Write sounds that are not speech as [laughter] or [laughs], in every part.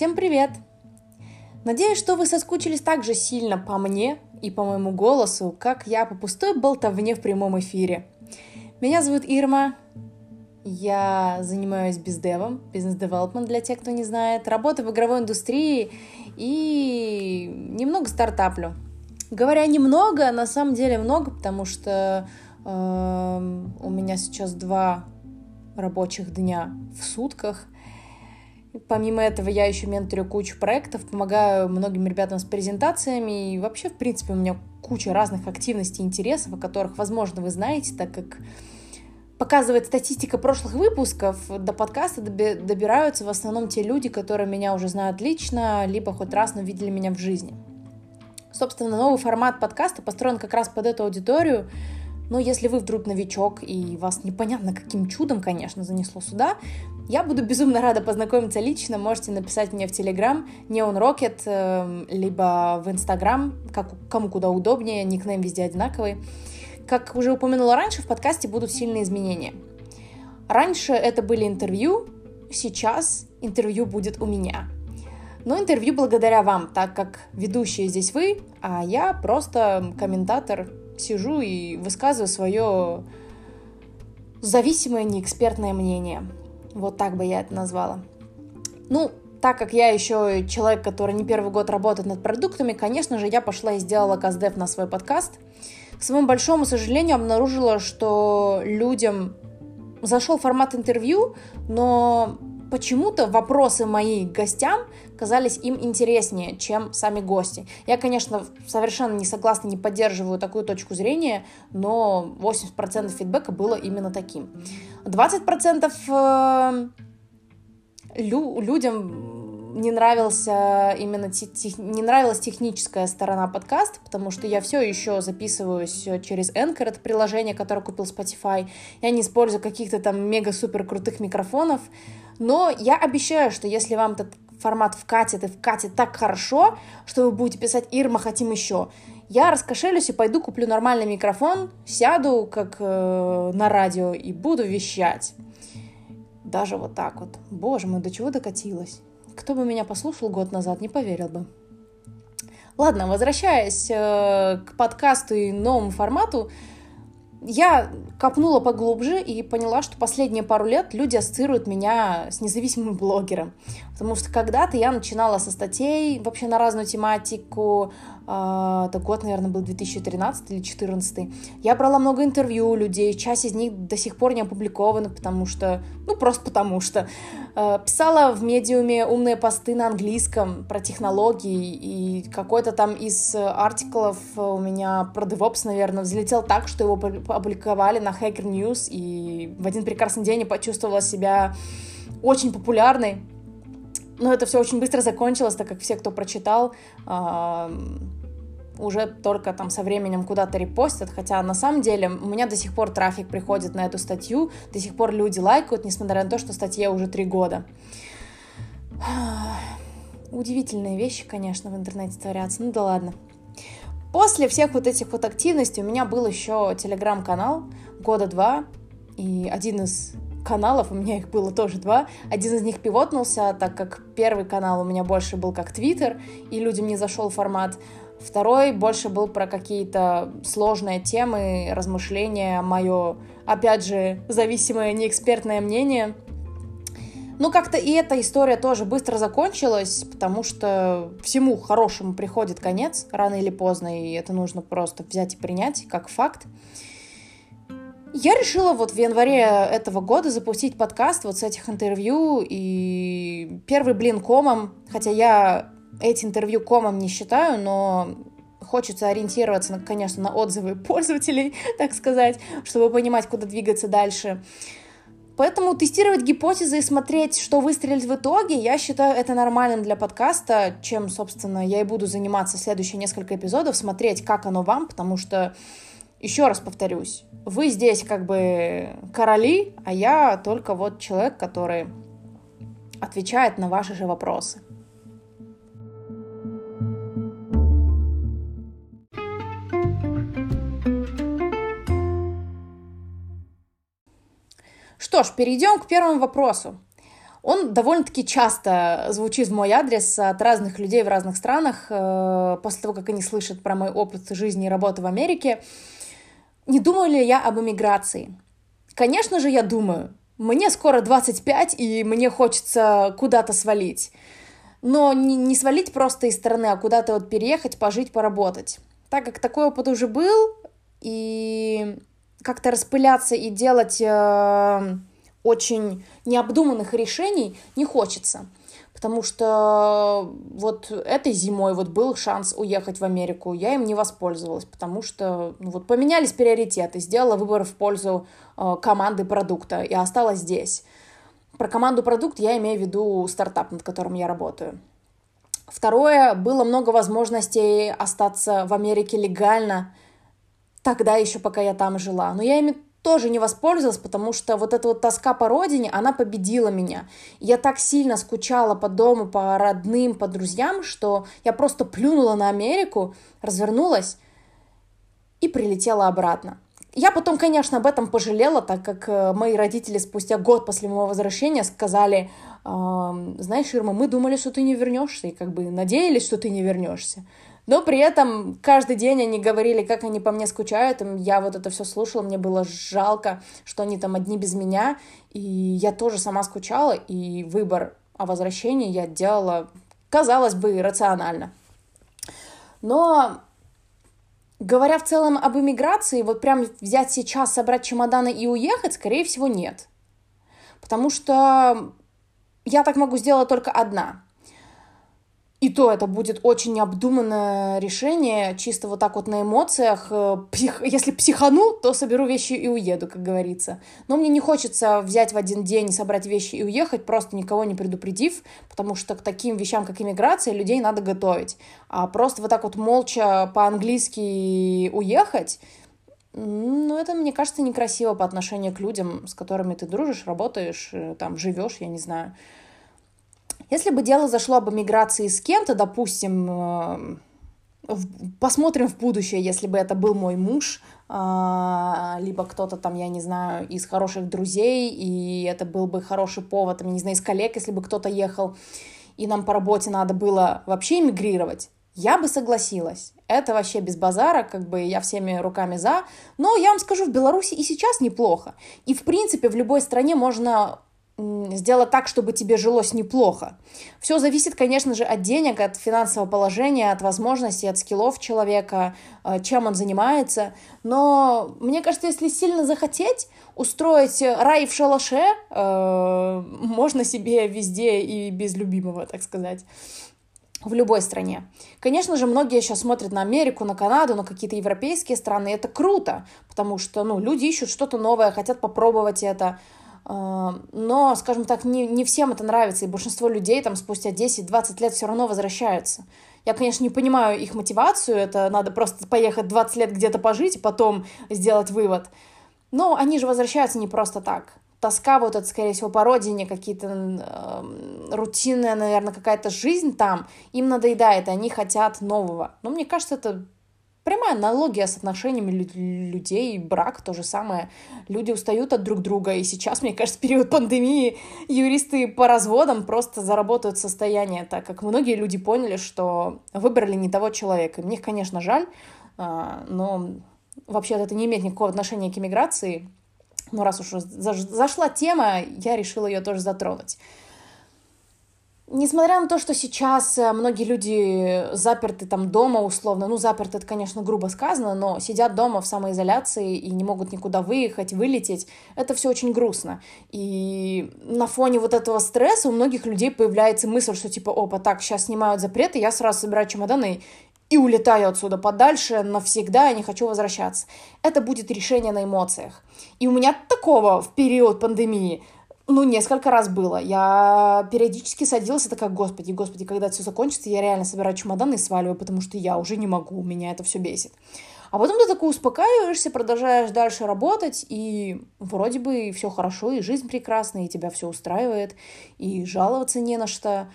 Всем привет! Надеюсь, что вы соскучились так же сильно по мне и по моему голосу, как я по пустой болтовне в прямом эфире. Меня зовут Ирма, я занимаюсь бездевом, бизнес-девелопмент для тех, кто не знает, работаю в игровой индустрии и немного стартаплю. Говоря немного, на самом деле много, потому что э, у меня сейчас два рабочих дня в сутках. Помимо этого, я еще менторю кучу проектов, помогаю многим ребятам с презентациями. И вообще, в принципе, у меня куча разных активностей и интересов, о которых, возможно, вы знаете, так как показывает статистика прошлых выпусков, до подкаста добираются в основном те люди, которые меня уже знают лично, либо хоть раз, но видели меня в жизни. Собственно, новый формат подкаста построен как раз под эту аудиторию, но если вы вдруг новичок и вас непонятно каким чудом, конечно, занесло сюда, я буду безумно рада познакомиться лично. Можете написать мне в Telegram Neon Rocket, эм, либо в Instagram, как, кому куда удобнее, никнейм везде одинаковый. Как уже упомянула раньше, в подкасте будут сильные изменения. Раньше это были интервью, сейчас интервью будет у меня. Но интервью благодаря вам, так как ведущие здесь вы, а я просто комментатор, сижу и высказываю свое зависимое неэкспертное мнение. Вот так бы я это назвала. Ну, так как я еще человек, который не первый год работает над продуктами, конечно же, я пошла и сделала каздев на свой подкаст. К своему большому сожалению, обнаружила, что людям зашел формат интервью, но почему-то вопросы мои гостям казались им интереснее, чем сами гости. Я, конечно, совершенно не согласна, не поддерживаю такую точку зрения, но 80% фидбэка было именно таким. 20% э, лю- людям не нравился именно тех, не нравилась техническая сторона подкаста, потому что я все еще записываюсь через Anchor, это приложение, которое купил Spotify. Я не использую каких-то там мега-супер крутых микрофонов, но я обещаю, что если вам этот формат вкатит и вкатит так хорошо, что вы будете писать «Ирма, хотим еще», я раскошелюсь и пойду куплю нормальный микрофон, сяду как э, на радио и буду вещать. Даже вот так вот. Боже мой, до чего докатилась. Кто бы меня послушал год назад, не поверил бы. Ладно, возвращаясь э, к подкасту и новому формату, я копнула поглубже и поняла, что последние пару лет люди ассоциируют меня с независимым блогером. Потому что когда-то я начинала со статей вообще на разную тематику, это год, наверное, был 2013 или 2014. Я брала много интервью у людей, часть из них до сих пор не опубликованы, потому что, ну, просто потому что. А, писала в медиуме умные посты на английском про технологии, и какой-то там из артиклов у меня про DevOps, наверное, взлетел так, что его опубликовали на Hacker News, и в один прекрасный день я почувствовала себя очень популярной, но это все очень быстро закончилось, так как все, кто прочитал, уже только там со временем куда-то репостят, хотя на самом деле у меня до сих пор трафик приходит на эту статью, до сих пор люди лайкают, несмотря на то, что статье уже три года. [sighs] Удивительные вещи, конечно, в интернете творятся, ну да ладно. После всех вот этих вот активностей у меня был еще телеграм-канал года два, и один из каналов, у меня их было тоже два. Один из них пивотнулся, так как первый канал у меня больше был как Твиттер, и людям не зашел формат. Второй больше был про какие-то сложные темы, размышления, мое, опять же, зависимое неэкспертное мнение. Ну, как-то и эта история тоже быстро закончилась, потому что всему хорошему приходит конец, рано или поздно, и это нужно просто взять и принять как факт. Я решила вот в январе этого года запустить подкаст вот с этих интервью, и первый блин комом, хотя я эти интервью комом не считаю, но хочется ориентироваться, конечно, на отзывы [laughs] пользователей, так сказать, чтобы понимать, куда двигаться дальше. Поэтому тестировать гипотезы и смотреть, что выстрелит в итоге, я считаю это нормальным для подкаста, чем, собственно, я и буду заниматься следующие несколько эпизодов, смотреть, как оно вам, потому что, еще раз повторюсь, вы здесь как бы короли, а я только вот человек, который отвечает на ваши же вопросы. Что ж, перейдем к первому вопросу. Он довольно-таки часто звучит в мой адрес от разных людей в разных странах, э, после того, как они слышат про мой опыт жизни и работы в Америке. Не думаю ли я об эмиграции? Конечно же, я думаю. Мне скоро 25, и мне хочется куда-то свалить. Но не, не свалить просто из страны, а куда-то вот переехать, пожить, поработать. Так как такой опыт уже был, и как-то распыляться и делать э, очень необдуманных решений не хочется. Потому что вот этой зимой вот был шанс уехать в Америку, я им не воспользовалась, потому что ну, вот поменялись приоритеты, сделала выбор в пользу э, команды продукта и осталась здесь. Про команду продукт я имею в виду стартап, над которым я работаю. Второе, было много возможностей остаться в Америке легально, тогда еще пока я там жила. Но я ими тоже не воспользовалась, потому что вот эта вот тоска по родине, она победила меня. Я так сильно скучала по дому, по родным, по друзьям, что я просто плюнула на Америку, развернулась и прилетела обратно. Я потом, конечно, об этом пожалела, так как э, мои родители спустя год после моего возвращения сказали, знаешь, Ирма, мы думали, что ты не вернешься, и как бы надеялись, что ты не вернешься. Но при этом каждый день они говорили, как они по мне скучают. Я вот это все слушала, мне было жалко, что они там одни без меня. И я тоже сама скучала, и выбор о возвращении я делала, казалось бы, рационально. Но говоря в целом об иммиграции, вот прям взять сейчас, собрать чемоданы и уехать, скорее всего, нет. Потому что я так могу сделать только одна. И то это будет очень необдуманное решение, чисто вот так вот на эмоциях. Э, псих... Если психану, то соберу вещи и уеду, как говорится. Но мне не хочется взять в один день, собрать вещи и уехать, просто никого не предупредив, потому что к таким вещам, как иммиграция, людей надо готовить. А просто вот так вот молча по-английски уехать, ну, это, мне кажется, некрасиво по отношению к людям, с которыми ты дружишь, работаешь, э, там, живешь, я не знаю. Если бы дело зашло об эмиграции с кем-то, допустим, э, посмотрим в будущее, если бы это был мой муж, а, либо кто-то там, я не знаю, из хороших друзей, и это был бы хороший повод, там, не знаю, из коллег, если бы кто-то ехал, и нам по работе надо было вообще эмигрировать, я бы согласилась. Это вообще без базара, как бы я всеми руками за. Но я вам скажу, в Беларуси и сейчас неплохо. И, в принципе, в любой стране можно сделать так, чтобы тебе жилось неплохо. Все зависит, конечно же, от денег, от финансового положения, от возможностей, от скиллов человека, э, чем он занимается. Но мне кажется, если сильно захотеть устроить рай в шалаше, э, можно себе везде и без любимого, так сказать в любой стране. Конечно же, многие сейчас смотрят на Америку, на Канаду, на какие-то европейские страны. Это круто, потому что ну, люди ищут что-то новое, хотят попробовать это. А, но, скажем так, не, не всем это нравится, и большинство людей там спустя 10-20 лет все равно возвращаются. Я, конечно, не понимаю их мотивацию, это надо просто поехать 20 лет где-то пожить и потом сделать вывод. Но они же возвращаются не просто так. Тоска вот это, скорее всего, по родине, какие-то э, рутинная, наверное, какая-то жизнь там, им надоедает, и они хотят нового. Но мне кажется, это Прямая аналогия с отношениями людей, брак то же самое. Люди устают от друг друга, и сейчас, мне кажется, в период пандемии юристы по разводам просто заработают состояние, так как многие люди поняли, что выбрали не того человека. Мне конечно, жаль, а, но вообще это не имеет никакого отношения к иммиграции. Но раз уж зашла тема, я решила ее тоже затронуть. Несмотря на то, что сейчас э, многие люди заперты там дома условно, ну заперты это, конечно, грубо сказано, но сидят дома в самоизоляции и не могут никуда выехать, вылететь, это все очень грустно. И на фоне вот этого стресса у многих людей появляется мысль, что типа, опа, так, сейчас снимают запреты, я сразу собираю чемоданы и улетаю отсюда подальше навсегда, я не хочу возвращаться. Это будет решение на эмоциях. И у меня такого в период пандемии ну, несколько раз было. Я периодически садилась и такая, господи, господи, когда это все закончится, я реально собираю чемоданы и сваливаю, потому что я уже не могу, меня это все бесит. А потом ты такой успокаиваешься, продолжаешь дальше работать, и вроде бы все хорошо, и жизнь прекрасная, и тебя все устраивает, и жаловаться не на что.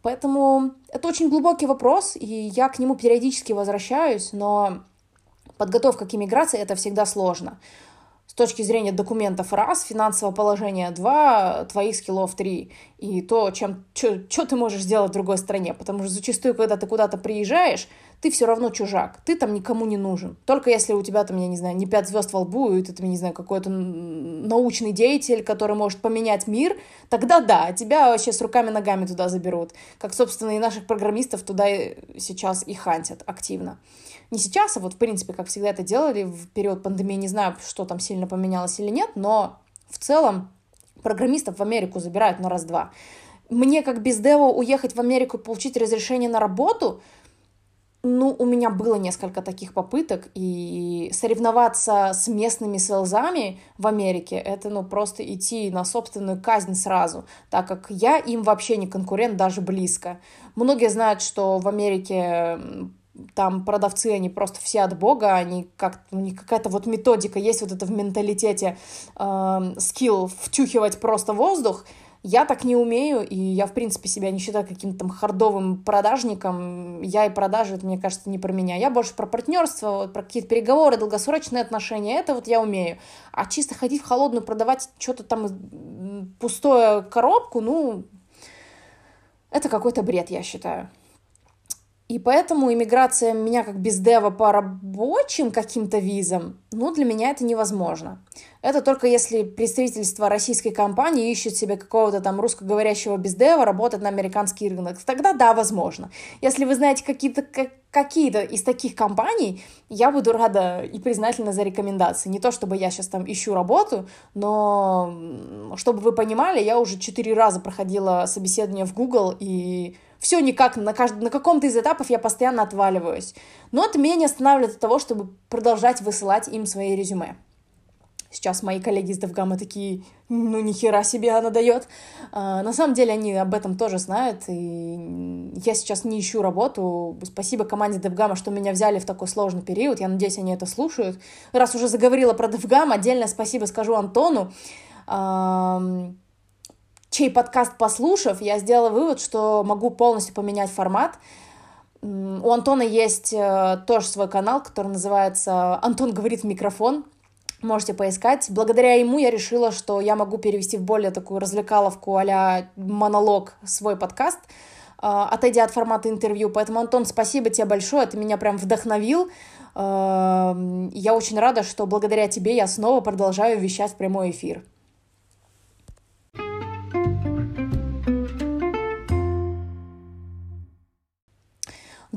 Поэтому это очень глубокий вопрос, и я к нему периодически возвращаюсь, но подготовка к иммиграции — это всегда сложно точки зрения документов раз, финансового положения два, твоих скиллов три. И то, чем, что ты можешь сделать в другой стране. Потому что зачастую, когда ты куда-то приезжаешь, ты все равно чужак, ты там никому не нужен. Только если у тебя там, я не знаю, не пять звезд во лбу, и ты там, не знаю, какой-то научный деятель, который может поменять мир, тогда да, тебя вообще с руками-ногами туда заберут. Как, собственно, и наших программистов туда сейчас и хантят активно. Не сейчас, а вот, в принципе, как всегда это делали в период пандемии, не знаю, что там сильно поменялось или нет, но в целом программистов в Америку забирают на раз-два. Мне как без дева уехать в Америку и получить разрешение на работу – ну, у меня было несколько таких попыток, и соревноваться с местными селзами в Америке, это, ну, просто идти на собственную казнь сразу, так как я им вообще не конкурент даже близко. Многие знают, что в Америке там продавцы, они просто все от бога, они как, у них какая-то вот методика есть вот это в менталитете, э, скилл втюхивать просто воздух, я так не умею, и я, в принципе, себя не считаю каким-то там хардовым продажником. Я и продажи, это, мне кажется, не про меня. Я больше про партнерство, вот, про какие-то переговоры, долгосрочные отношения. Это вот я умею. А чисто ходить в холодную, продавать что-то там пустое коробку, ну, это какой-то бред, я считаю. И поэтому иммиграция меня как бездева по рабочим каким-то визам, ну, для меня это невозможно. Это только если представительство российской компании ищет себе какого-то там русскоговорящего бездева, работать на американский рынок. Тогда да, возможно. Если вы знаете какие-то какие-то из таких компаний, я буду рада и признательна за рекомендации. Не то, чтобы я сейчас там ищу работу, но чтобы вы понимали, я уже четыре раза проходила собеседование в Google, и все никак, на, кажд... на каком-то из этапов я постоянно отваливаюсь. Но это меня не останавливает от того, чтобы продолжать высылать им свои резюме. Сейчас мои коллеги из DevGAMM а такие, ну, нихера себе она дает. А, на самом деле они об этом тоже знают, и я сейчас не ищу работу. Спасибо команде DevGAMM а, что меня взяли в такой сложный период. Я надеюсь, они это слушают. Раз уже заговорила про Девгам, отдельное спасибо скажу Антону. А, чей подкаст послушав, я сделала вывод, что могу полностью поменять формат. У Антона есть э, тоже свой канал, который называется «Антон говорит в микрофон». Можете поискать. Благодаря ему я решила, что я могу перевести в более такую развлекаловку а монолог свой подкаст, э, отойдя от формата интервью. Поэтому, Антон, спасибо тебе большое, ты меня прям вдохновил. Э, я очень рада, что благодаря тебе я снова продолжаю вещать прямой эфир.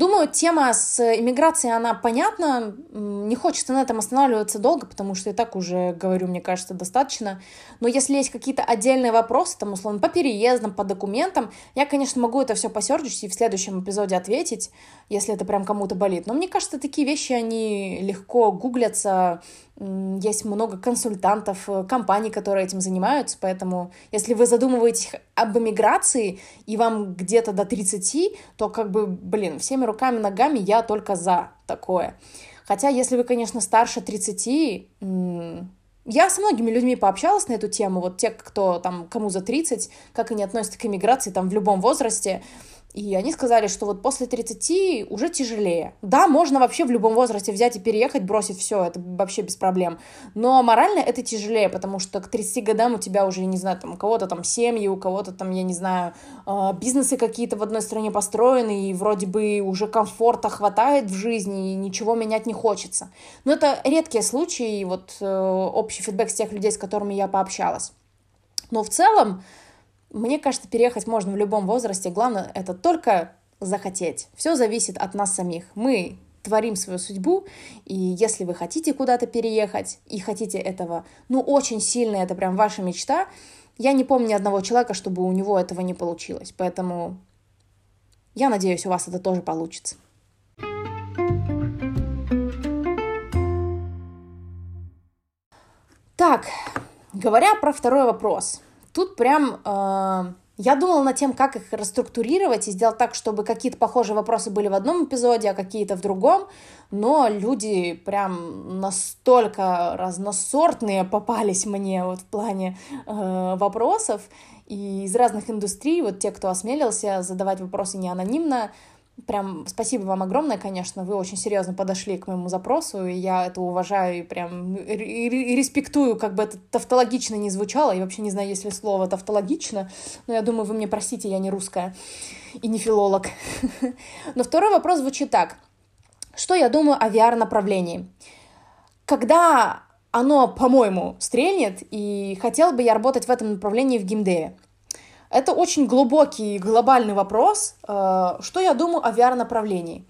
Думаю, тема с иммиграцией, она понятна. Не хочется на этом останавливаться долго, потому что и так уже говорю, мне кажется, достаточно. Но если есть какие-то отдельные вопросы, там, условно, по переездам, по документам, я, конечно, могу это все посердить и в следующем эпизоде ответить, если это прям кому-то болит. Но мне кажется, такие вещи, они легко гуглятся, есть много консультантов, э, компаний, которые этим занимаются, поэтому если вы задумываетесь об эмиграции и вам где-то до 30, то как бы, блин, всеми руками, ногами я только за такое. Хотя, если вы, конечно, старше 30, я со многими людьми пообщалась на эту тему, вот те, кто там, кому за 30, как они относятся к эмиграции там в любом возрасте, и они сказали, что вот после 30 уже тяжелее. Да, можно вообще в любом возрасте взять и переехать, бросить все, это вообще без проблем. Но морально это тяжелее, потому что к 30 годам у тебя уже, не знаю, там у кого-то там семьи, у кого-то там, я не знаю, а, бизнесы какие-то в одной стране построены, и вроде бы уже комфорта хватает в жизни, и ничего менять не хочется. Но это редкие случаи, вот э, общий фидбэк с тех людей, с которыми я пообщалась. Но в целом, мне кажется, переехать можно в любом возрасте. Главное, это только захотеть. Все зависит от нас самих. Мы творим свою судьбу, и если вы хотите куда-то переехать и хотите этого, ну, очень сильно, это прям ваша мечта, я не помню ни одного человека, чтобы у него этого не получилось. Поэтому я надеюсь, у вас это тоже получится. Так, говоря про второй вопрос – Тут прям э, я думала над тем, как их расструктурировать и сделать так, чтобы какие-то похожие вопросы были в одном эпизоде, а какие-то в другом, но люди прям настолько разносортные попались мне вот в плане э, вопросов. И из разных индустрий, вот те, кто осмелился задавать вопросы не анонимно, Прям спасибо вам огромное, конечно, вы очень серьезно подошли к моему запросу, и я это уважаю и прям и респектую, как бы это тавтологично не звучало, я вообще не знаю, есть ли слово тавтологично, но я думаю, вы мне простите, я не русская и не филолог. [laughs] Но второй вопрос звучит так. Что я думаю о VR-направлении? Когда оно, по-моему, стрельнет, и хотел бы я работать в этом направлении в геймдеве. Это очень глубокий глобальный вопрос. Э, что я думаю о VR-направлении?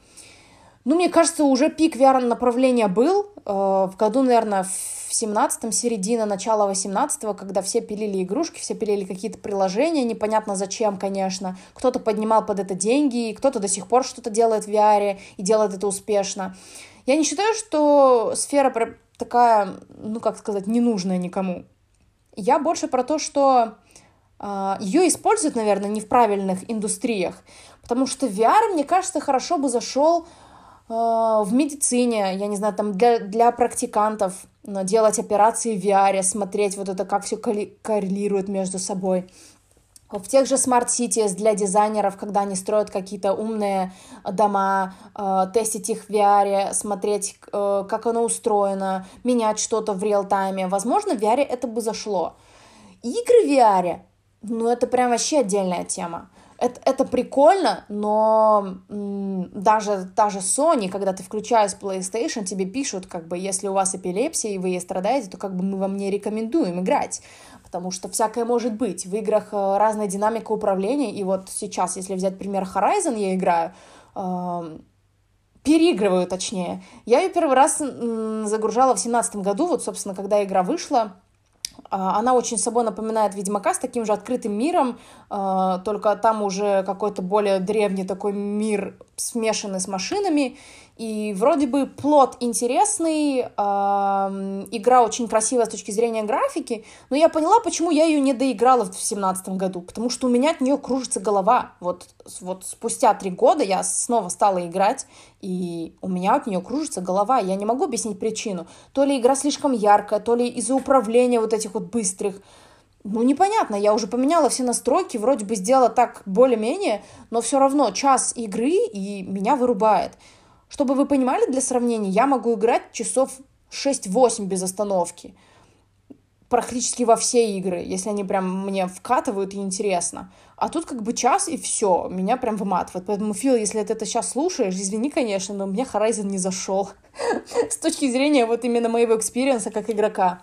Ну, мне кажется, уже пик VR-направления был э, в году, наверное, в 17-м, середина, начало 18-го, когда все пилили игрушки, все пилили какие-то приложения, непонятно зачем, конечно. Кто-то поднимал под это деньги, кто-то до сих пор что-то делает в VR и делает это успешно. Я не считаю, что сфера такая, ну, как сказать, ненужная никому. Я больше про то, что ее используют, наверное, не в правильных индустриях, потому что VR, мне кажется, хорошо бы зашел а, в медицине, я не знаю, там для, для практикантов делать операции в VR, смотреть вот это, как все коррелирует между собой. В тех же Smart Cities для дизайнеров, когда они строят какие-то умные дома, э, тестить их в VR, смотреть, как оно устроено, менять что-то в реал-тайме. Возможно, в VR это бы зашло. Игры в VR ну, это прям вообще отдельная тема. Это, это прикольно, но м, даже та же Sony, когда ты включаешь PlayStation, тебе пишут, как бы, если у вас эпилепсия и вы ей страдаете, то как бы мы вам не рекомендуем играть, потому что всякое может быть. В играх э, разная динамика управления, и вот сейчас, если взять пример Horizon, я играю, э, переигрываю точнее. Я ее первый раз загружала в семнадцатом году, вот, собственно, когда игра вышла, она очень собой напоминает Ведьмака с таким же открытым миром, а, только там уже какой-то более древний такой мир, смешанный с машинами. И вроде бы плод интересный, игра очень красивая с точки зрения графики, но я поняла, почему я ее не доиграла в семнадцатом году, потому что у меня от нее кружится голова. Вот, вот спустя три года я снова стала играть, и у меня от нее кружится голова. Я не могу объяснить причину. То ли игра слишком яркая, то ли из-за управления вот этих вот быстрых. Ну, непонятно, я уже поменяла все настройки, вроде бы сделала так более-менее, но все равно час игры и меня вырубает. Чтобы вы понимали, для сравнения, я могу играть часов 6-8 без остановки. Практически во все игры, если они прям мне вкатывают и интересно. А тут как бы час и все, меня прям выматывает. Поэтому, Фил, если ты это сейчас слушаешь, извини, конечно, но мне Horizon не зашел. [laughs] С точки зрения вот именно моего experience а как игрока.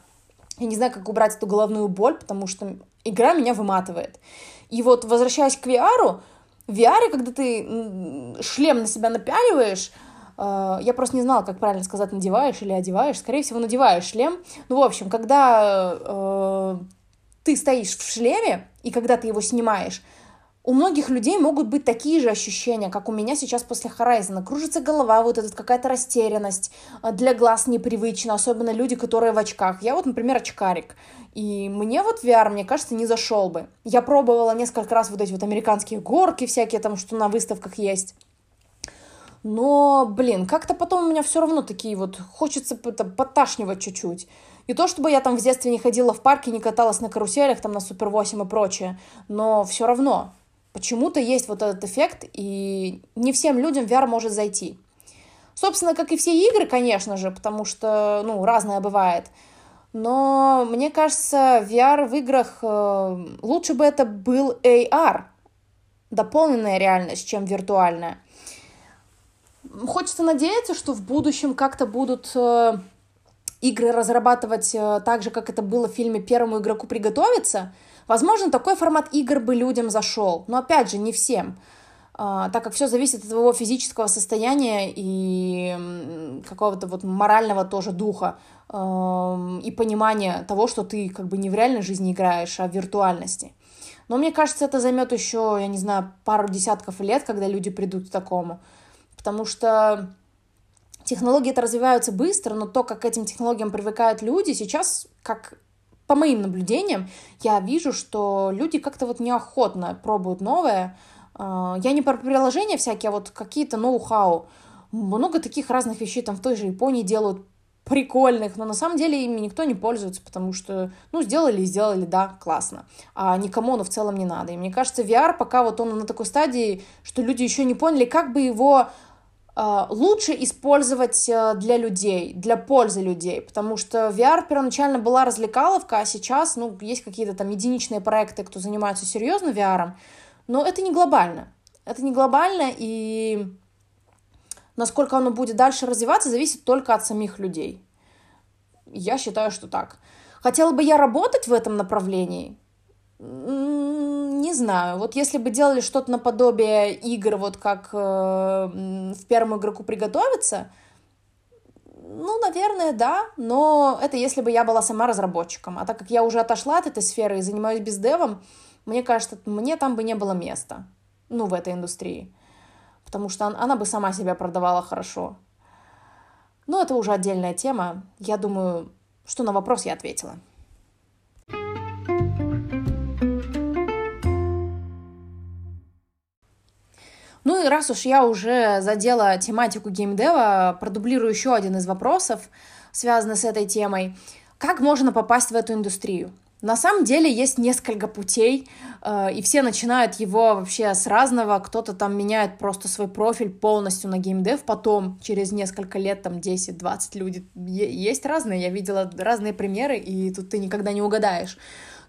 Я не знаю, как убрать эту головную боль, потому что игра меня выматывает. И вот, возвращаясь к VR, в VR, когда ты шлем на себя напяливаешь, я просто не знала, как правильно сказать, надеваешь или одеваешь. Скорее всего, надеваешь шлем. Ну, в общем, когда э, ты стоишь в шлеме, и когда ты его снимаешь, у многих людей могут быть такие же ощущения, как у меня сейчас после Horizon. Кружится голова, вот эта какая-то растерянность, а, для глаз непривычно, особенно люди, которые в очках. Я вот, например, очкарик. И мне вот VR, мне кажется, не зашел бы. Я пробовала несколько раз вот эти вот американские горки всякие, там, что на выставках есть. Но, блин, как-то потом у меня все равно такие вот, хочется там, поташнивать чуть-чуть. И то, чтобы я там в детстве не ходила в парке, не каталась на каруселях, там на Супер 8 и прочее, но все равно почему-то есть вот этот эффект, и не всем людям VR может зайти. Собственно, как и все игры, конечно же, потому что, ну, разное бывает. Но мне кажется, VR в играх э, лучше бы это был AR, дополненная реальность, чем виртуальная. Хочется надеяться, что в будущем как-то будут э, игры разрабатывать э, так же, как это было в фильме «Первому игроку приготовиться». Возможно, такой формат игр бы людям зашел, но опять же, не всем, э, так как все зависит от твоего физического состояния и какого-то вот морального тоже духа э, и понимания того, что ты как бы не в реальной жизни играешь, а в виртуальности. Но мне кажется, это займет еще, я не знаю, пару десятков лет, когда люди придут к такому потому что технологии это развиваются быстро, но то, как к этим технологиям привыкают люди, сейчас, как по моим наблюдениям, я вижу, что люди как-то вот неохотно пробуют новое. А, я не про приложения всякие, а вот какие-то ноу-хау. Много таких разных вещей там в той же Японии делают прикольных, но на самом деле ими никто не пользуется, потому что, ну, сделали и сделали, да, классно. А никому оно в целом не надо. И мне кажется, VR пока вот он на такой стадии, что люди еще не поняли, как бы его лучше использовать э, для людей, для пользы людей, потому что VR первоначально была развлекаловка, а сейчас, ну, есть какие-то там единичные проекты, кто занимается серьезно VR, но это не глобально. Это не глобально, и насколько оно будет дальше развиваться, зависит только от самих людей. Я считаю, что так. Хотела бы я работать в этом направлении? Не знаю. Вот если бы делали что-то наподобие игр, вот как э, в первом игроку приготовиться, ну, наверное, да, но это если бы я была сама разработчиком. А так как я уже отошла от этой сферы и занимаюсь бездевом, мне кажется, мне там бы не было места ну, в этой индустрии. Потому что она бы сама себя продавала хорошо. Но это уже отдельная тема. Я думаю, что на вопрос я ответила. Ну и раз уж я уже задела тематику геймдева, продублирую еще один из вопросов, связанный с этой темой. Как можно попасть в эту индустрию? На самом деле есть несколько путей, э, и все начинают его вообще с разного. Кто-то там меняет просто свой профиль полностью на геймдев, потом через несколько лет, там 10-20 люди. Есть разные, я видела разные примеры, и тут ты никогда не угадаешь.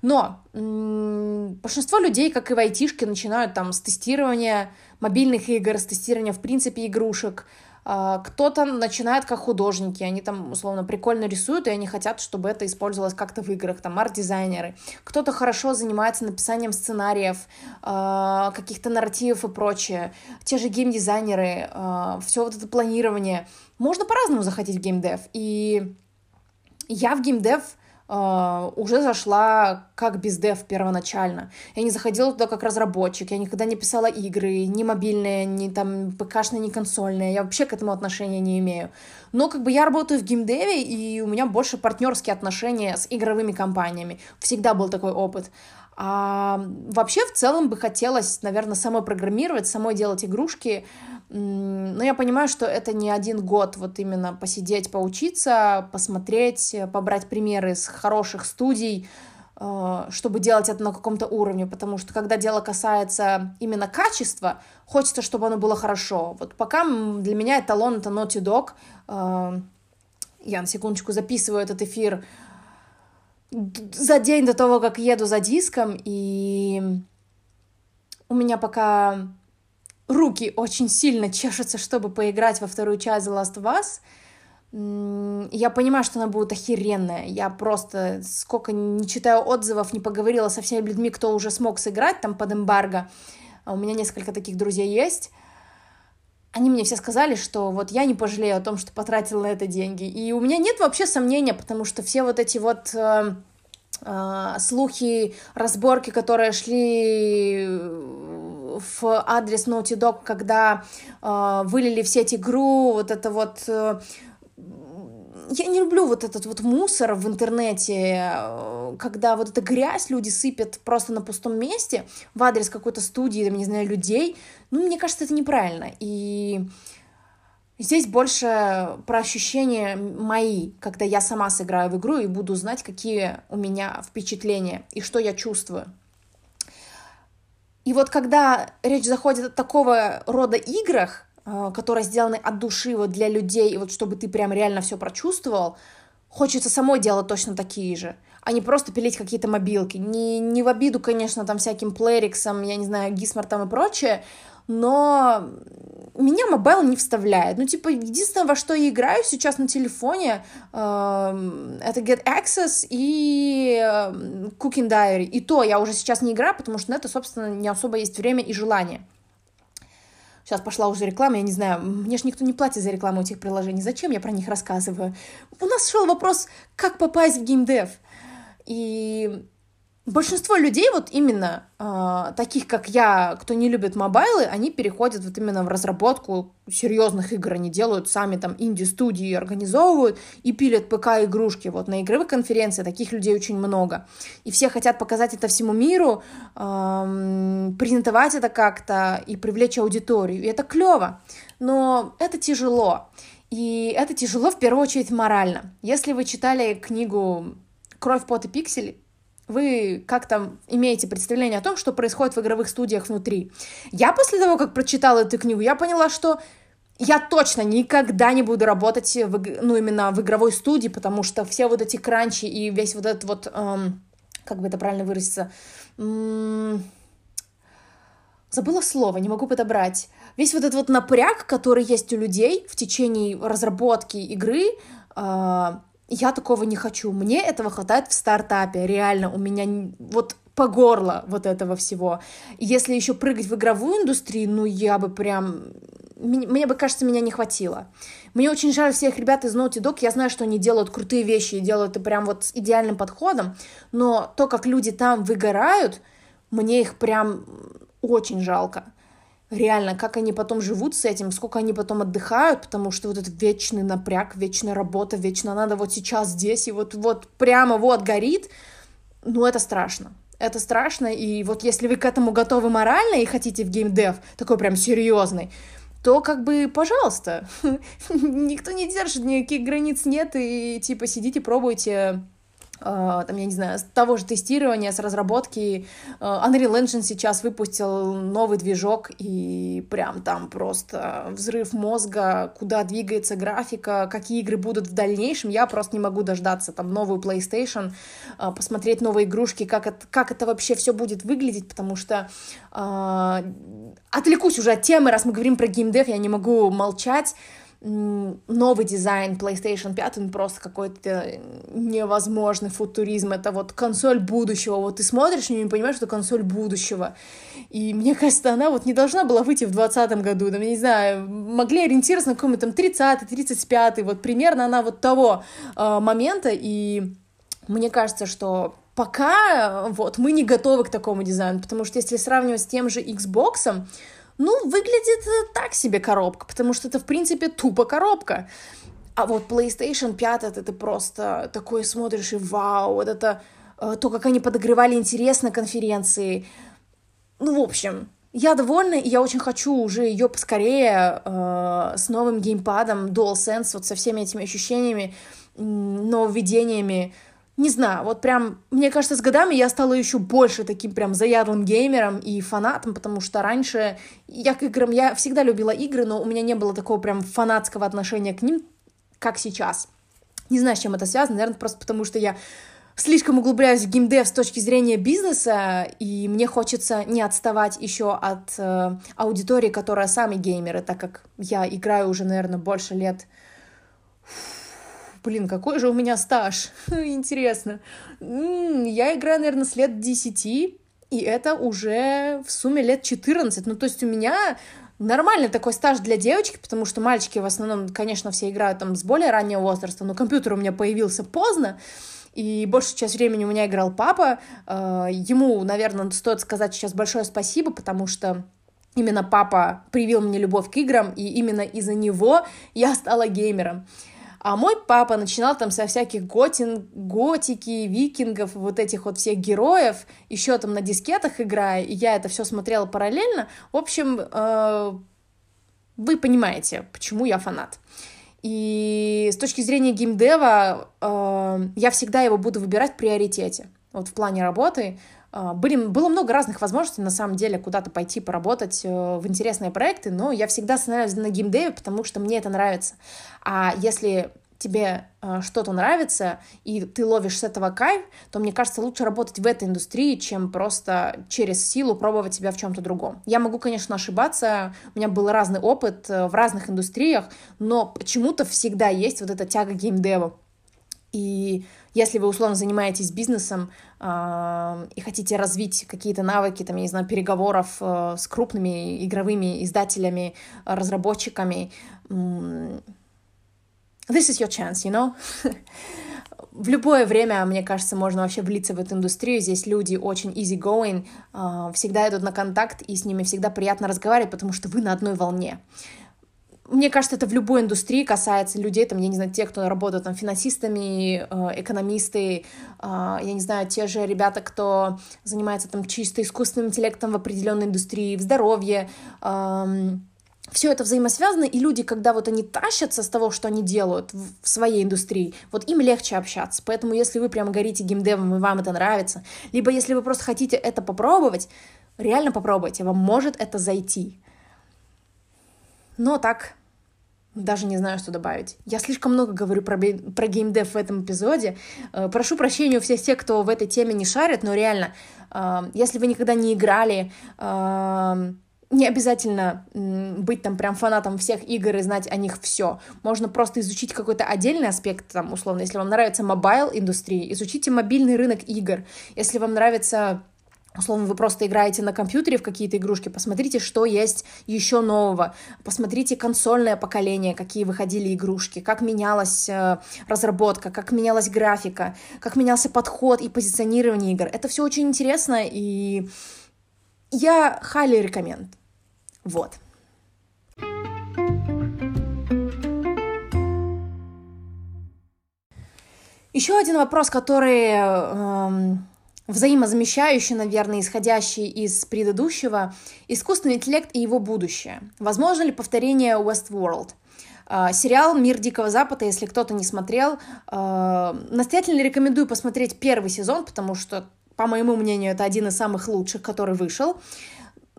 Но м- большинство людей, как и в айтишке, начинают там с тестирования мобильных игр, с тестирования, в принципе, игрушек, а, кто-то начинает как художники, они там, условно, прикольно рисуют, и они хотят, чтобы это использовалось как-то в играх, там, арт-дизайнеры. Кто-то хорошо занимается написанием сценариев, а, каких-то нарративов и прочее. Те же геймдизайнеры, а, все вот это планирование. Можно по-разному заходить в геймдев, и я в геймдев Uh, уже зашла как бездев первоначально. Я не заходила туда как разработчик, я никогда не писала игры, ни мобильные, ни там ПКшные, ни консольные, я вообще к этому отношения не имею. Но как бы я работаю в геймдеве, и у меня больше партнерские отношения с игровыми компаниями. Всегда был такой опыт. А вообще в целом бы хотелось, наверное, самой программировать, самой делать игрушки, но я понимаю, что это не один год вот именно посидеть, поучиться, посмотреть, побрать примеры из хороших студий, э, чтобы делать это на каком-то уровне, потому что когда дело касается именно качества, хочется, чтобы оно было хорошо. Вот пока для меня эталон — это Naughty Dog. Э, я на секундочку записываю этот эфир за день до того, как еду за диском, и у меня пока руки очень сильно чешутся, чтобы поиграть во вторую часть The Last of Us. Я понимаю, что она будет охеренная. Я просто сколько не читаю отзывов, не поговорила со всеми людьми, кто уже смог сыграть там под эмбарго. А у меня несколько таких друзей есть. Они мне все сказали, что вот я не пожалею о том, что потратила на это деньги. И у меня нет вообще сомнения, потому что все вот эти вот э, э, слухи, разборки, которые шли в адрес Naughty Dog, когда э, вылили в сеть игру, вот это вот... Э, я не люблю вот этот вот мусор в интернете, э, когда вот эта грязь люди сыпят просто на пустом месте в адрес какой-то студии, там, не знаю, людей. Ну, мне кажется, это неправильно. И здесь больше про ощущения мои, когда я сама сыграю в игру и буду знать, какие у меня впечатления и что я чувствую. И вот когда речь заходит о такого рода играх, которые сделаны от души вот для людей, и вот чтобы ты прям реально все прочувствовал, хочется самой делать точно такие же, а не просто пилить какие-то мобилки. Не, не в обиду, конечно, там всяким Playrix ам, я не знаю, Gismart ам и прочее, но меня mobile не вставляет. Ну, типа, единственное, во что я играю сейчас на телефоне, э, это Gardenscapes и э, Cooking Diary. И то я уже сейчас не играю, потому что на это, собственно, не особо есть время и желание. Сейчас пошла уже реклама, я не знаю, мне же никто не платит за рекламу этих приложений. Зачем я про них рассказываю? У нас шел вопрос, как попасть в геймдев. И большинство людей, вот именно э, таких, как я, кто не любит мобайлы, они переходят вот именно в разработку серьезных игр. Они делают сами там инди-студии, организовывают и пилят ПК-игрушки. Вот на игровых конференциях таких людей очень много. И все хотят показать это всему миру, э, презентовать это как-то и привлечь аудиторию. И это клево. Но это тяжело. И это тяжело в первую очередь морально. Если вы читали книгу «Кровь, пот и пиксели», вы как-то имеете представление о том, что происходит в игровых студиях внутри. Я после того, как прочитала эту книгу, я поняла, что я точно никогда не буду работать, в, ну, именно в игровой студии, потому что все вот эти кранчи и весь вот этот вот, эм, как бы это правильно выразиться, эм, забыла слово, не могу подобрать. Весь вот этот вот напряг, который есть у людей в течение разработки игры, э, я такого не хочу. Мне этого хватает в стартапе. Реально, у меня вот по горло вот этого всего. Если еще прыгать в игровую индустрию, ну я бы прям... Мне бы, кажется, меня не хватило. Мне очень жаль всех ребят из Naughty Dog. Я знаю, что они делают крутые вещи и делают это прям вот с идеальным подходом. Но то, как люди там выгорают, мне их прям очень жалко реально, как они потом живут с этим, сколько они потом отдыхают, потому что вот этот вечный напряг, вечная работа, вечно надо вот сейчас здесь, и вот, вот прямо вот горит, ну, это страшно. Это страшно, и вот если вы к этому готовы морально и хотите в геймдев, такой прям серьезный, то как бы, пожалуйста, [laughs] никто не держит, никаких границ нет, и типа сидите, пробуйте, там, я не знаю, с того же тестирования, с разработки. Uh, Unreal Engine сейчас выпустил новый движок, и прям там просто взрыв мозга, куда двигается графика, какие игры будут в дальнейшем. Я просто не могу дождаться там новую PlayStation, uh, посмотреть новые игрушки, как это, как это вообще все будет выглядеть, потому что отвлекусь уже от темы, раз мы говорим про геймдев, я не могу молчать новый дизайн PlayStation 5, он просто какой-то невозможный футуризм, это вот консоль будущего, вот ты смотришь и понимаешь, что консоль будущего, и мне [laughs] кажется, она вот не должна была выйти в 2020 году, там, я не знаю, могли ориентироваться на какой-нибудь там 30 35 вот примерно она вот того э, момента, и мне кажется, что пока вот мы не готовы к такому дизайну, потому что если сравнивать с тем же Xbox, ну, выглядит э, так себе коробка, потому что это, в принципе, тупо коробка. А вот PlayStation 5, это ты просто такой смотришь и вау, вот это э, то, как они подогревали интерес на конференции. Ну, в общем, я довольна, и я очень хочу уже ее поскорее э, с новым геймпадом DualSense, вот со всеми этими ощущениями, нововведениями, не знаю, вот прям, мне кажется, с годами я стала еще больше таким прям заядлым геймером и фанатом, потому что раньше я к играм, я всегда любила игры, но у меня не было такого прям фанатского отношения к ним, как сейчас. Не знаю, с чем это связано, наверное, просто потому что я слишком углубляюсь в геймдев с точки зрения бизнеса, и мне хочется не отставать еще от э, аудитории, которая сами геймеры, так как я играю уже, наверное, больше лет Блин, какой же у меня стаж? [laughs] Интересно. Я играю, наверное, с лет 10, и это уже в сумме лет 14. Ну, то есть у меня нормальный такой стаж для девочки, потому что мальчики в основном, конечно, все играют там с более раннего возраста, но компьютер у меня появился поздно, и большую часть времени у меня играл папа. Э, ему, наверное, стоит сказать сейчас большое спасибо, потому что именно папа привил мне любовь к играм, и именно из-за него я стала геймером. А мой папа начинал там со всяких готин, готики, викингов, вот этих вот всех героев, еще там на дискетах играя, и я это все смотрела параллельно. В общем, э, вы понимаете, почему я фанат. И с точки зрения геймдева, э, я всегда его буду выбирать в приоритете. Вот в плане работы были, было много разных возможностей, на самом деле, куда-то пойти поработать э, в интересные проекты, но я всегда становлюсь на геймдеве, потому что мне это нравится. А если тебе э, что-то нравится, и ты ловишь с этого кайф, то, мне кажется, лучше работать в этой индустрии, чем просто через силу пробовать себя в чем-то другом. Я могу, конечно, ошибаться, у меня был разный опыт э, в разных индустриях, но почему-то всегда есть вот эта тяга геймдева. И если вы условно занимаетесь бизнесом и хотите развить какие-то навыки, там, я не знаю, переговоров э, с крупными игровыми издателями, разработчиками, this is your chance, you know? [laughs] в любое время, мне кажется, можно вообще влиться в эту индустрию. Здесь люди очень easy going, э, всегда идут на контакт, и с ними всегда приятно разговаривать, потому что вы на одной волне мне кажется, это в любой индустрии касается людей, там, я не знаю, те, кто работают там финансистами, э, экономисты, я не знаю, те же ребята, кто занимается там чисто искусственным интеллектом в определенной индустрии, в здоровье, все это взаимосвязано, и люди, когда вот они тащатся с того, что они делают в своей индустрии, вот им легче общаться. Поэтому если вы прям горите геймдевом, и вам это нравится, либо если вы просто хотите это попробовать, реально попробуйте, вам может это зайти. Но так, даже не знаю, что добавить. Я слишком много говорю про, про геймдев в этом эпизоде. Э, прошу прощения у всех тех, кто в этой теме не шарит, но реально, э, если вы никогда не играли, э, не обязательно быть там прям фанатом всех игр и знать о них все. Можно просто изучить какой-то отдельный аспект, там, условно, если вам нравится mobile индустрия, изучите мобильный рынок игр. Если вам нравится Условно, вы просто играете на компьютере в какие-то игрушки, посмотрите, что есть еще нового. Посмотрите консольное поколение, какие выходили игрушки, как менялась э, разработка, как менялась графика, как менялся подход и позиционирование игр. Это все очень интересно, и я highly рекоменд. Вот. Еще один вопрос, который эм, взаимозамещающий, наверное, исходящий из предыдущего, искусственный интеллект и его будущее. Возможно ли повторение Westworld? Э, сериал «Мир Дикого Запада», если кто-то не смотрел, э, настоятельно рекомендую посмотреть первый сезон, потому что, по моему мнению, это один из самых лучших, который вышел.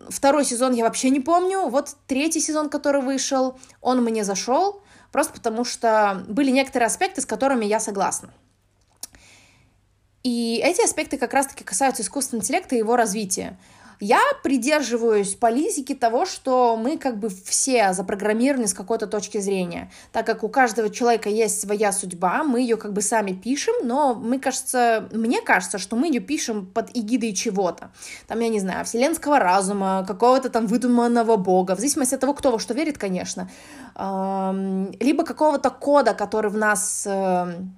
Второй сезон я вообще не помню. Вот третий сезон, который вышел, он мне зашел, просто потому что были некоторые аспекты, с которыми я согласна. И эти аспекты как раз-таки касаются искусственного интеллекта и его развития. Я придерживаюсь политики того, что мы как бы все запрограммированы с какой-то точки зрения. Так как у каждого человека есть своя судьба, мы ее как бы сами пишем, но мы кажется, мне кажется, что мы ее пишем под эгидой чего-то. Там, я не знаю, вселенского разума, какого-то там выдуманного бога, в зависимости от того, кто во что верит, конечно. Либо какого-то кода, который в нас эм,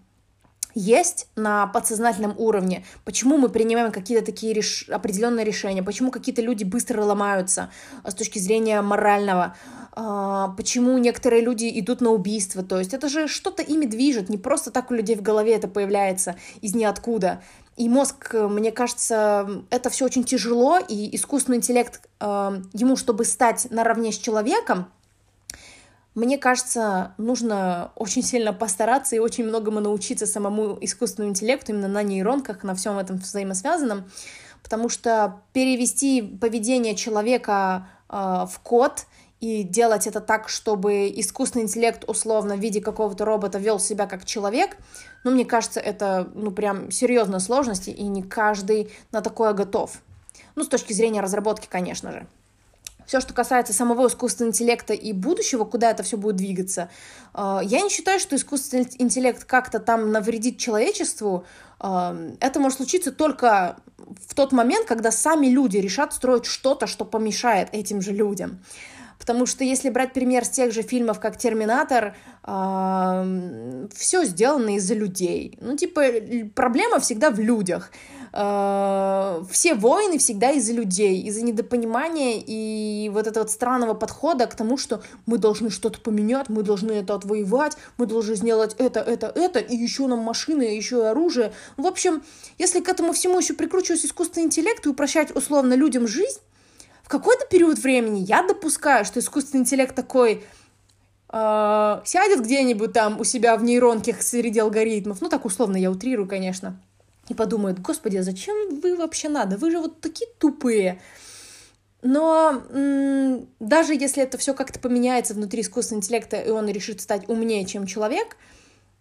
есть на подсознательном уровне, почему мы принимаем какие-то такие реш... определенные решения, почему какие-то люди быстро ломаются а, с точки зрения морального, а, почему некоторые люди идут на убийство, то есть это же что-то ими движет, не просто так у людей в голове это появляется из ниоткуда. И мозг, мне кажется, это все очень тяжело, и искусственный интеллект а, ему, чтобы стать наравне с человеком, мне кажется, нужно очень сильно постараться и очень многому научиться самому искусственному интеллекту, именно на нейронках, на всем этом взаимосвязанном, потому что перевести поведение человека э, в код и делать это так, чтобы искусственный интеллект условно в виде какого-то робота вел себя как человек, ну, мне кажется, это, ну, прям серьезная сложность, и не каждый на такое готов. Ну, с точки зрения разработки, конечно же все, что касается самого искусственного интеллекта и будущего, куда это все будет двигаться, э, я не считаю, что искусственный интеллект как-то там навредит человечеству. Э, это может случиться только в тот момент, когда сами люди решат строить что-то, что помешает этим же людям. Потому что если брать пример с тех же фильмов, как «Терминатор», э, все сделано из-за людей. Ну, типа, проблема всегда в людях. Э, все войны всегда из-за людей, из-за недопонимания и вот этого вот странного подхода к тому, что мы должны что-то поменять, мы должны это отвоевать, мы должны сделать это, это, это, и еще нам машины, еще и оружие. В общем, если к этому всему еще прикручивать искусственный интеллект и упрощать условно людям жизнь, в какой-то период времени я допускаю, что искусственный интеллект такой э, сядет где-нибудь там у себя в нейронке среди алгоритмов, ну так условно я утрирую, конечно, и подумают, господи, а зачем вы вообще надо? Вы же вот такие тупые. Но м- даже если это все как-то поменяется внутри искусственного интеллекта, и он решит стать умнее, чем человек,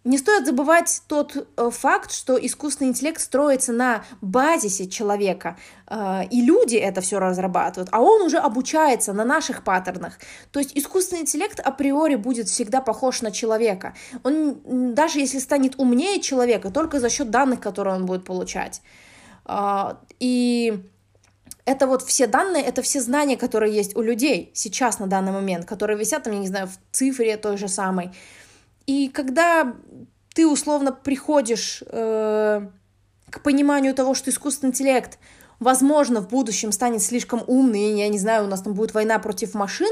не стоит забывать тот э, факт, что искусственный интеллект строится на базисе человека, э, и люди это все разрабатывают, а он уже обучается на наших паттернах. То есть искусственный интеллект априори будет всегда похож на человека. Он даже если станет умнее человека, только за счет данных, которые он будет получать. Э, и это вот все данные, это все знания, которые есть у людей сейчас на данный момент, которые висят там, я не знаю, в цифре той же самой. И когда ты условно приходишь э, к пониманию того, что искусственный интеллект, возможно, в будущем станет слишком умный, я не знаю, у нас там будет война против машин,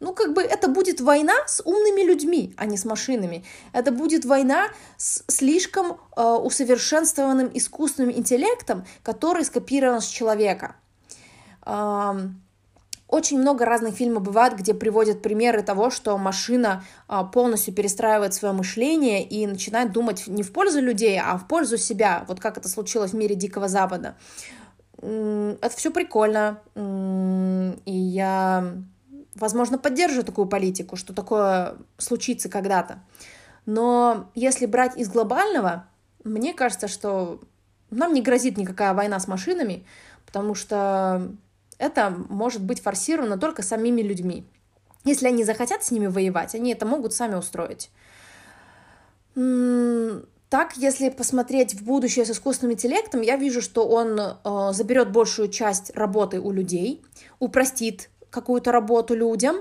ну, как бы это будет война с умными людьми, а не с машинами. Это будет война с слишком э, усовершенствованным искусственным интеллектом, который скопирован с человека. Э, очень много разных фильмов бывает, где приводят примеры того, что машина а, полностью перестраивает свое мышление и начинает думать не в пользу людей, а в пользу себя, вот как это случилось в мире Дикого Запада. Это все прикольно, и я, возможно, поддерживаю такую политику, что такое случится когда-то. Но если брать из глобального, мне кажется, что нам не грозит никакая война с машинами, потому что это может быть форсировано только самими людьми. Если они захотят с ними воевать, они это могут сами устроить. Так, если посмотреть в будущее с искусственным интеллектом, я вижу, что он э, заберет большую часть работы у людей, упростит какую-то работу людям, э,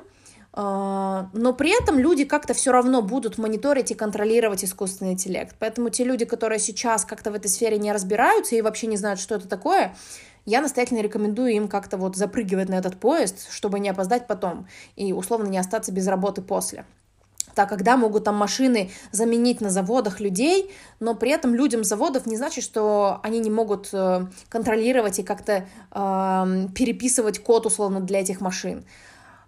но при этом люди как-то все равно будут мониторить и контролировать искусственный интеллект. Поэтому те люди, которые сейчас как-то в этой сфере не разбираются и вообще не знают, что это такое, я настоятельно рекомендую им как-то вот запрыгивать на этот поезд, чтобы не опоздать потом и условно не остаться без работы после так когда могут там машины заменить на заводах людей, но при этом людям заводов не значит, что они не могут э, контролировать и как-то э, переписывать код условно для этих машин.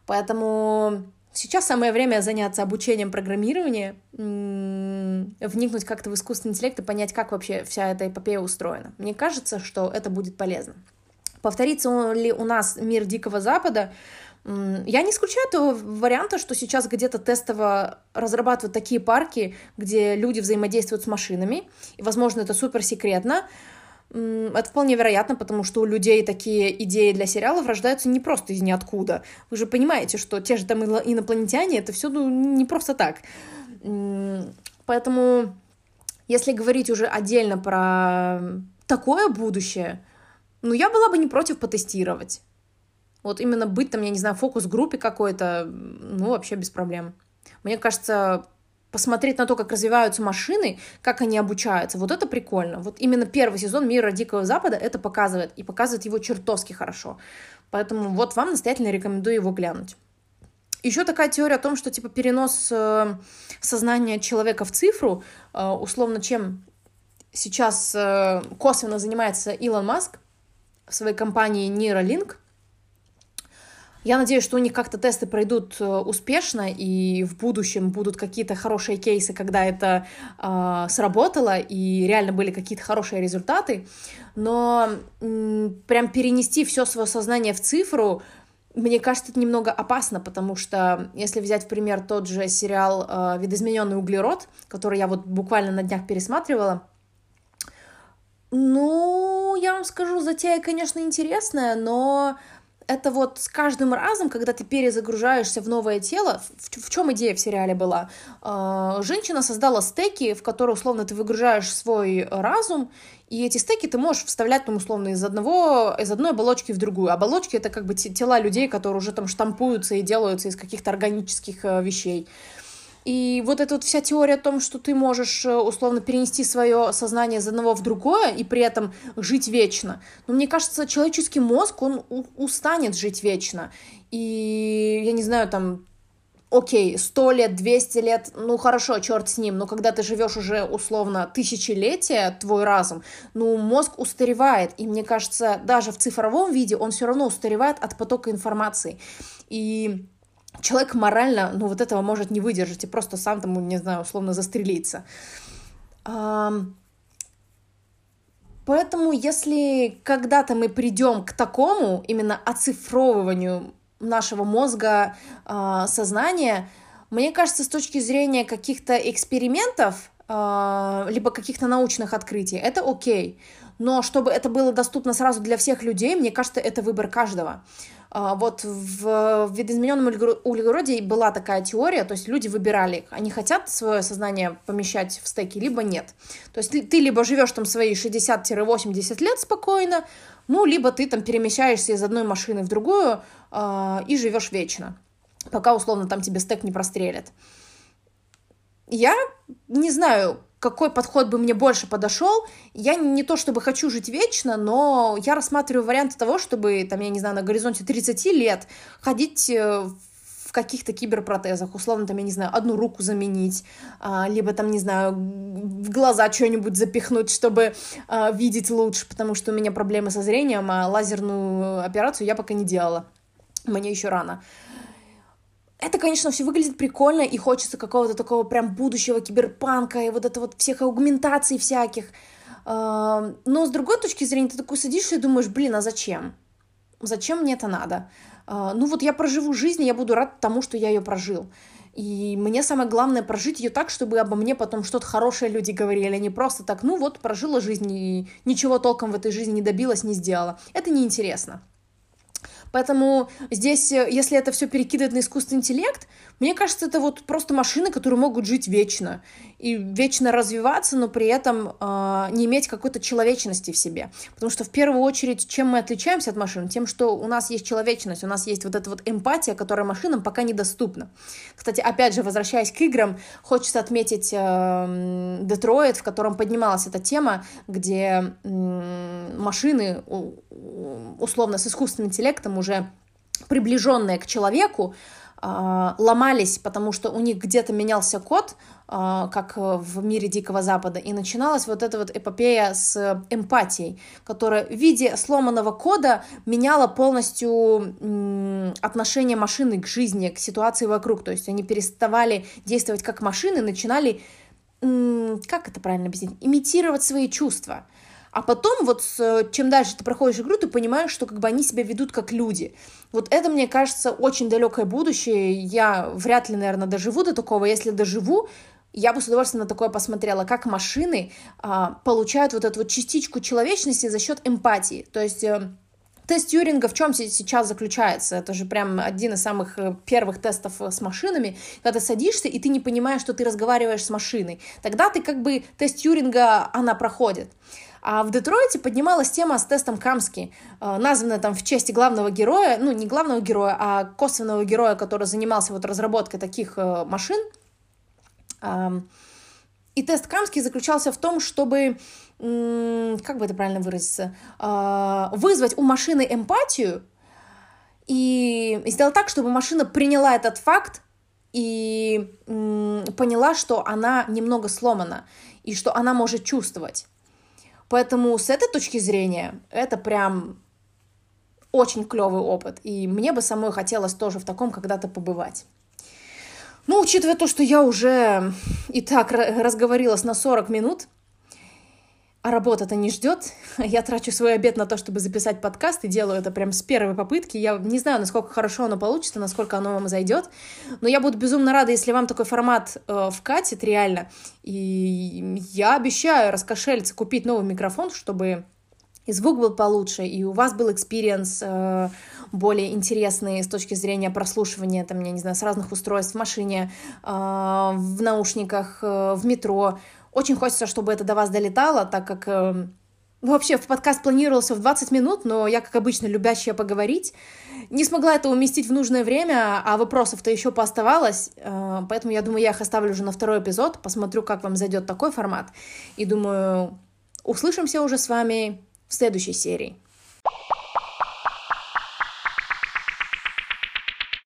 Поэтому сейчас самое время заняться обучением программирования, вникнуть как-то в искусственный интеллект и понять, как вообще вся эта эпопея устроена. Мне кажется, что это будет полезно. Повторится ли у нас мир Дикого Запада? Я не исключаю этого варианта, что сейчас где-то тестово разрабатывают такие парки, где люди взаимодействуют с машинами, и, возможно, это супер секретно. Это вполне вероятно, потому что у людей такие идеи для сериалов рождаются не просто из ниоткуда. Вы же понимаете, что те же там инопланетяне, это все ну, не просто так. Поэтому, если говорить уже отдельно про такое будущее, ну, я была бы не против потестировать. Вот именно быть там, я не знаю, фокус-группе какой-то, ну, вообще без проблем. Мне кажется, посмотреть на то, как развиваются машины, как они обучаются, вот это прикольно. Вот именно первый сезон «Мира Дикого Запада» это показывает, и показывает его чертовски хорошо. Поэтому вот вам настоятельно рекомендую его глянуть. Еще такая теория о том, что типа перенос э, сознания человека в цифру, э, условно, чем сейчас э, косвенно занимается Илон Маск в своей компании Neuralink – я надеюсь, что у них как-то тесты пройдут э, успешно, и в будущем будут какие-то хорошие кейсы, когда это э, сработало, и реально были какие-то хорошие результаты. Но э, прям перенести все свое сознание в цифру, мне кажется, это немного опасно, потому что если взять в пример тот же сериал э, «Видоизмененный углерод», который я вот буквально на днях пересматривала, ну, я вам скажу, затея, конечно, интересная, но это вот с каждым разом, когда ты перезагружаешься в новое тело, в, в чем идея в сериале была? Э, женщина создала стеки, в которые условно ты выгружаешь свой разум, и эти стеки ты можешь вставлять, там, условно, из, одного, из одной оболочки в другую. Оболочки — это как бы тела людей, которые уже там штампуются и делаются из каких-то органических э, вещей. И вот эта вот вся теория о том, что ты можешь э, условно перенести свое сознание из одного в другое и при этом жить вечно. Но мне кажется, человеческий мозг, он устанет жить вечно. И я не знаю, там, окей, сто лет, 200 лет, ну хорошо, черт с ним, но когда ты живешь уже условно тысячелетия, твой разум, ну мозг устаревает, и мне кажется, даже в цифровом виде он все равно устаревает от потока информации. И человек морально, ну, вот этого может не выдержать и просто сам там, не знаю, условно застрелиться. Поэтому, если когда-то мы придем к такому, именно оцифровыванию нашего мозга, а, сознания, мне кажется, с точки зрения каких-то экспериментов, а, либо каких-то научных открытий, это окей. Но чтобы это было доступно сразу для всех людей, мне кажется, это выбор каждого. А, вот в видоизмененном углероде была такая теория, то есть люди выбирали, они хотят свое сознание помещать в стеки, либо нет. То есть ты, ты либо живешь там свои 60-80 лет спокойно, ну, либо ты там перемещаешься из одной машины в другую э, и живешь вечно, пока условно там тебе стек не прострелят. Я не знаю, какой подход бы мне больше подошел. Я не то чтобы хочу жить вечно, но я рассматриваю варианты того, чтобы, там, я не знаю, на горизонте 30 лет ходить э, в каких-то киберпротезах, условно, там, я не знаю, одну руку заменить, а, либо там, не знаю, в глаза что-нибудь запихнуть, чтобы а, видеть лучше, потому что у меня проблемы со зрением, а лазерную операцию я пока не делала. мне еще рано. Это, конечно, все выглядит прикольно, и хочется какого-то такого прям будущего киберпанка, и вот это вот всех аугментаций всяких. Но с другой точки зрения, ты такой садишься и думаешь, блин, а зачем? Зачем мне это надо? Ну вот я проживу жизнь, и я буду рад тому, что я ее прожил. И мне самое главное прожить ее так, чтобы обо мне потом что-то хорошее люди говорили, а не просто так, ну вот, прожила жизнь и ничего толком в этой жизни не добилась, не сделала. Это неинтересно. Поэтому здесь, э, если это все перекидывать на искусственный интеллект, мне кажется, это вот просто машины, которые могут жить вечно и вечно развиваться, но при этом э, не иметь какой-то человечности в себе. Потому что в первую очередь, чем мы отличаемся от машин? Тем, что у нас есть человечность, у нас есть вот эта вот эмпатия, которая машинам пока недоступна. Кстати, опять же, возвращаясь к играм, хочется отметить э, в котором поднималась эта тема, где э, машины условно с искусственным интеллектом уже приближенные к человеку, а, ломались, потому что у них где-то менялся код, а, как в мире Дикого Запада, и начиналась вот эта вот эпопея с эмпатией, которая в виде сломанного кода меняла полностью отношение машины к жизни, к ситуации вокруг, то есть они переставали действовать как машины, начинали, как это правильно объяснить, имитировать свои чувства – а потом, вот чем дальше ты проходишь игру, ты понимаешь, что как бы они себя ведут как люди. Вот это, мне кажется, очень далекое будущее. Я вряд ли, наверное, доживу до такого. Если доживу, я бы с удовольствием на такое посмотрела, как машины а, получают вот эту вот частичку человечности за счет эмпатии. То есть э, Тест Тьюринга в чем сейчас заключается? Это же прям один из самых э, первых тестов э, с машинами, когда садишься, и ты не понимаешь, что ты разговариваешь с машиной. Тогда ты как бы тест Тьюринга, она проходит. А в Детройте поднималась тема с тестом Камски, э, названная там в честь главного героя, ну, не главного героя, а косвенного героя, который занимался вот разработкой таких э, машин. И тест Камски заключался в том, чтобы, как бы это правильно выразиться, э, вызвать у машины эмпатию и сделать так, чтобы машина приняла этот факт и поняла, что она немного сломана и что она может чувствовать. Поэтому с этой точки зрения это прям очень клевый опыт. И мне бы самой хотелось тоже в таком когда-то побывать. Ну, учитывая то, что я уже и так разговорилась на 40 минут, а работа-то не ждет. [laughs] Я трачу свой обед на то, чтобы записать подкаст, и делаю это прям с первой попытки. Я не знаю, насколько хорошо оно получится, насколько оно вам зайдет, но я буду безумно рада, если вам такой формат э, вкатит реально. И я обещаю раскошелиться, купить новый микрофон, чтобы и звук был получше, и у вас был experience э, более интересный с точки зрения прослушивания, там, я не знаю, с разных устройств в машине, э, в наушниках, э, в метро, очень хочется, чтобы это до вас долетало, так как э, вообще в подкаст планировался в 20 минут, но я, как обычно, любящая поговорить, не смогла это уместить в нужное время, а вопросов-то еще пооставалось, э, поэтому я думаю, я их оставлю уже на второй эпизод, посмотрю, как вам зайдет такой формат, и думаю, услышимся уже с вами в следующей серии.